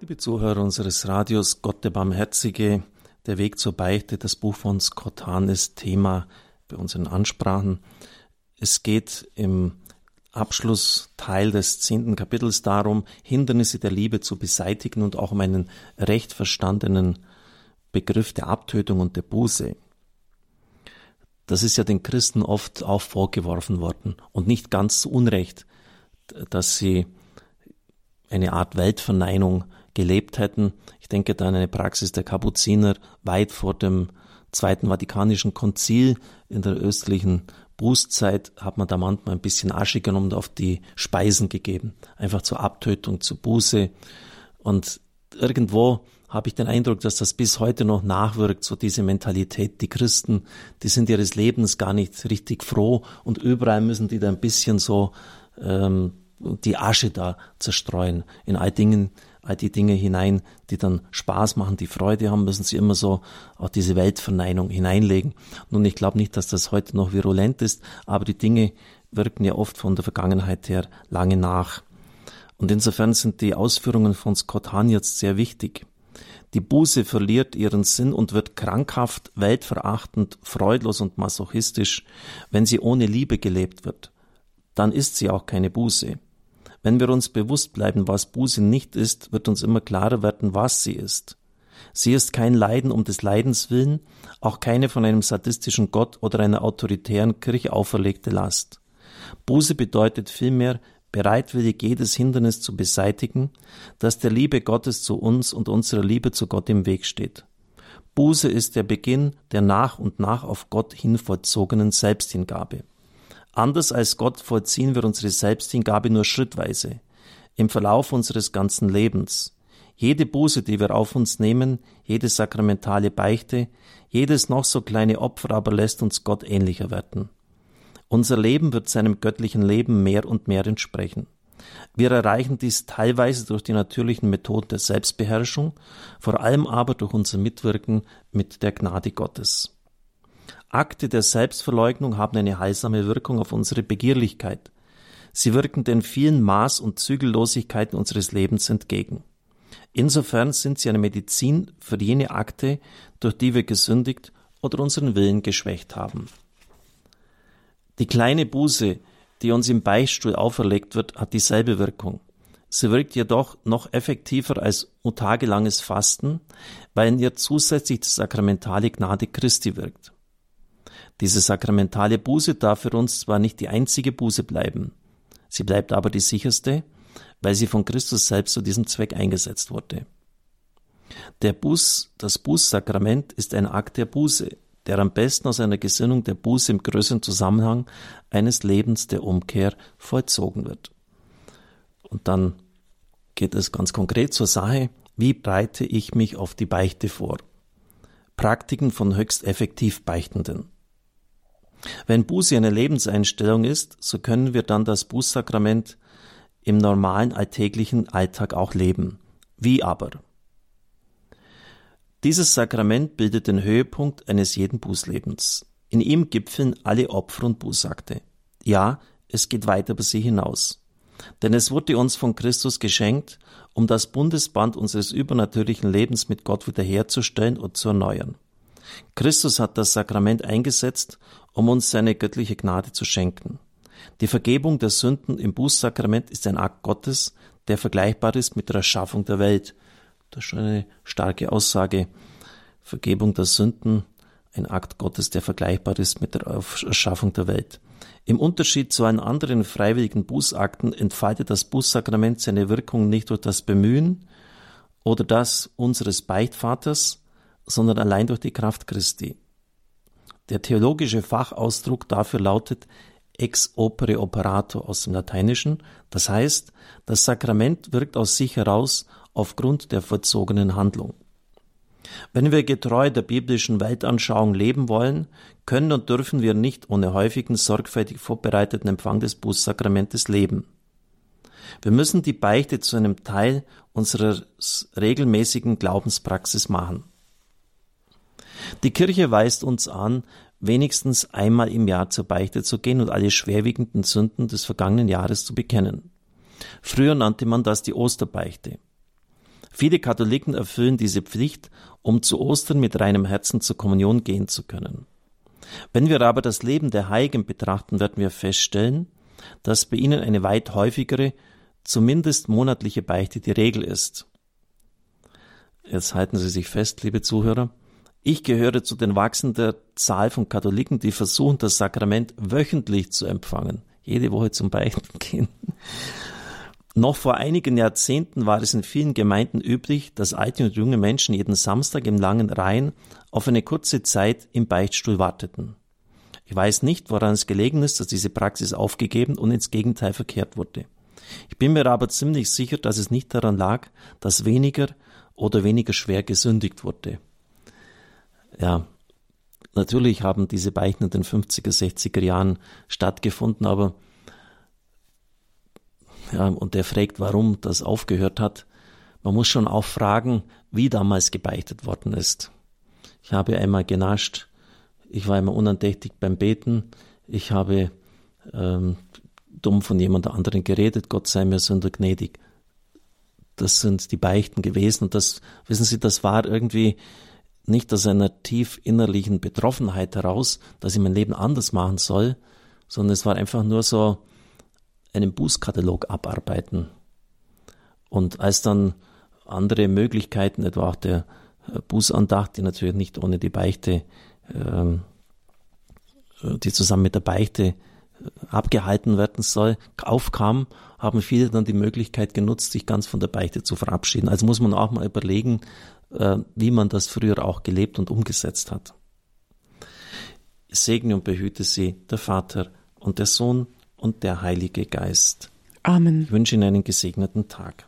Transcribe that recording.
Liebe Zuhörer unseres Radios, Gott der Barmherzige, der Weg zur Beichte, das Buch von Scott Hahn ist Thema bei unseren Ansprachen. Es geht im Abschlussteil des zehnten Kapitels darum, Hindernisse der Liebe zu beseitigen und auch um einen recht verstandenen Begriff der Abtötung und der Buße. Das ist ja den Christen oft auch vorgeworfen worden und nicht ganz zu Unrecht, dass sie eine Art Weltverneinung gelebt hätten. Ich denke da an eine Praxis der Kapuziner weit vor dem Zweiten Vatikanischen Konzil in der östlichen Bußzeit hat man da manchmal ein bisschen Asche genommen und auf die Speisen gegeben. Einfach zur Abtötung, zur Buße. Und irgendwo habe ich den Eindruck, dass das bis heute noch nachwirkt, so diese Mentalität. Die Christen, die sind ihres Lebens gar nicht richtig froh und überall müssen die da ein bisschen so ähm, die Asche da zerstreuen. In all Dingen, all die Dinge hinein, die dann Spaß machen, die Freude haben, müssen sie immer so auch diese Weltverneinung hineinlegen. Nun, ich glaube nicht, dass das heute noch virulent ist, aber die Dinge wirken ja oft von der Vergangenheit her lange nach. Und insofern sind die Ausführungen von Scott Hahn jetzt sehr wichtig. Die Buße verliert ihren Sinn und wird krankhaft, weltverachtend, freudlos und masochistisch, wenn sie ohne Liebe gelebt wird. Dann ist sie auch keine Buße. Wenn wir uns bewusst bleiben, was Buße nicht ist, wird uns immer klarer werden, was sie ist. Sie ist kein Leiden um des Leidens willen, auch keine von einem sadistischen Gott oder einer autoritären Kirche auferlegte Last. Buße bedeutet vielmehr, bereitwillig jedes Hindernis zu beseitigen, das der Liebe Gottes zu uns und unserer Liebe zu Gott im Weg steht. Buße ist der Beginn der nach und nach auf Gott hin vollzogenen Selbsthingabe. Anders als Gott vollziehen wir unsere Selbsthingabe nur schrittweise, im Verlauf unseres ganzen Lebens. Jede Buße, die wir auf uns nehmen, jede sakramentale Beichte, jedes noch so kleine Opfer aber lässt uns Gott ähnlicher werden. Unser Leben wird seinem göttlichen Leben mehr und mehr entsprechen. Wir erreichen dies teilweise durch die natürlichen Methoden der Selbstbeherrschung, vor allem aber durch unser Mitwirken mit der Gnade Gottes. Akte der Selbstverleugnung haben eine heilsame Wirkung auf unsere Begierlichkeit. Sie wirken den vielen Maß- und Zügellosigkeiten unseres Lebens entgegen. Insofern sind sie eine Medizin für jene Akte, durch die wir gesündigt oder unseren Willen geschwächt haben. Die kleine Buße, die uns im Beichtstuhl auferlegt wird, hat dieselbe Wirkung. Sie wirkt jedoch noch effektiver als tagelanges Fasten, weil in ihr zusätzlich die sakramentale Gnade Christi wirkt. Diese sakramentale Buße darf für uns zwar nicht die einzige Buße bleiben, sie bleibt aber die sicherste, weil sie von Christus selbst zu diesem Zweck eingesetzt wurde. Der Buß, das Bußsakrament ist ein Akt der Buße, der am besten aus einer Gesinnung der Buße im größeren Zusammenhang eines Lebens der Umkehr vollzogen wird. Und dann geht es ganz konkret zur Sache, wie breite ich mich auf die Beichte vor? Praktiken von höchst effektiv Beichtenden. Wenn Buße eine Lebenseinstellung ist, so können wir dann das Bußsakrament im normalen alltäglichen Alltag auch leben. Wie aber? Dieses Sakrament bildet den Höhepunkt eines jeden Bußlebens. In ihm gipfeln alle Opfer und Bußakte. Ja, es geht weit über sie hinaus. Denn es wurde uns von Christus geschenkt, um das Bundesband unseres übernatürlichen Lebens mit Gott wiederherzustellen und zu erneuern. Christus hat das Sakrament eingesetzt, um uns seine göttliche Gnade zu schenken. Die Vergebung der Sünden im Bußsakrament ist ein Akt Gottes, der vergleichbar ist mit der Erschaffung der Welt. Das ist schon eine starke Aussage. Vergebung der Sünden, ein Akt Gottes, der vergleichbar ist mit der Erschaffung der Welt. Im Unterschied zu allen anderen freiwilligen Bußakten entfaltet das Bußsakrament seine Wirkung nicht durch das Bemühen oder das unseres Beichtvaters, sondern allein durch die Kraft Christi. Der theologische Fachausdruck dafür lautet ex opere operato aus dem Lateinischen, das heißt, das Sakrament wirkt aus sich heraus aufgrund der vollzogenen Handlung. Wenn wir getreu der biblischen Weltanschauung leben wollen, können und dürfen wir nicht ohne häufigen, sorgfältig vorbereiteten Empfang des Bußsakramentes leben. Wir müssen die Beichte zu einem Teil unserer regelmäßigen Glaubenspraxis machen. Die Kirche weist uns an, wenigstens einmal im Jahr zur Beichte zu gehen und alle schwerwiegenden Sünden des vergangenen Jahres zu bekennen. Früher nannte man das die Osterbeichte. Viele Katholiken erfüllen diese Pflicht, um zu Ostern mit reinem Herzen zur Kommunion gehen zu können. Wenn wir aber das Leben der Heiligen betrachten, werden wir feststellen, dass bei ihnen eine weit häufigere, zumindest monatliche Beichte die Regel ist. Jetzt halten Sie sich fest, liebe Zuhörer. Ich gehöre zu den wachsenden Zahl von Katholiken, die versuchen, das Sakrament wöchentlich zu empfangen. Jede Woche zum Beichten gehen. Noch vor einigen Jahrzehnten war es in vielen Gemeinden üblich, dass alte und junge Menschen jeden Samstag im langen Reihen auf eine kurze Zeit im Beichtstuhl warteten. Ich weiß nicht, woran es gelegen ist, dass diese Praxis aufgegeben und ins Gegenteil verkehrt wurde. Ich bin mir aber ziemlich sicher, dass es nicht daran lag, dass weniger oder weniger schwer gesündigt wurde. Ja, natürlich haben diese Beichten in den 50er, 60er Jahren stattgefunden, aber ja, und der fragt, warum das aufgehört hat. Man muss schon auch fragen, wie damals gebeichtet worden ist. Ich habe einmal genascht, ich war immer unandächtig beim Beten, ich habe ähm, dumm von jemand anderen geredet, Gott sei mir Sünder gnädig. Das sind die Beichten gewesen und das, wissen Sie, das war irgendwie nicht aus einer tief innerlichen Betroffenheit heraus, dass ich mein Leben anders machen soll, sondern es war einfach nur so, einen Bußkatalog abarbeiten. Und als dann andere Möglichkeiten, etwa auch der äh, Bußandacht, die natürlich nicht ohne die Beichte, ähm, äh, die zusammen mit der Beichte äh, abgehalten werden soll, aufkam, haben viele dann die Möglichkeit genutzt, sich ganz von der Beichte zu verabschieden. Also muss man auch mal überlegen, wie man das früher auch gelebt und umgesetzt hat. Segne und behüte sie der Vater und der Sohn und der Heilige Geist. Amen. Ich wünsche Ihnen einen gesegneten Tag.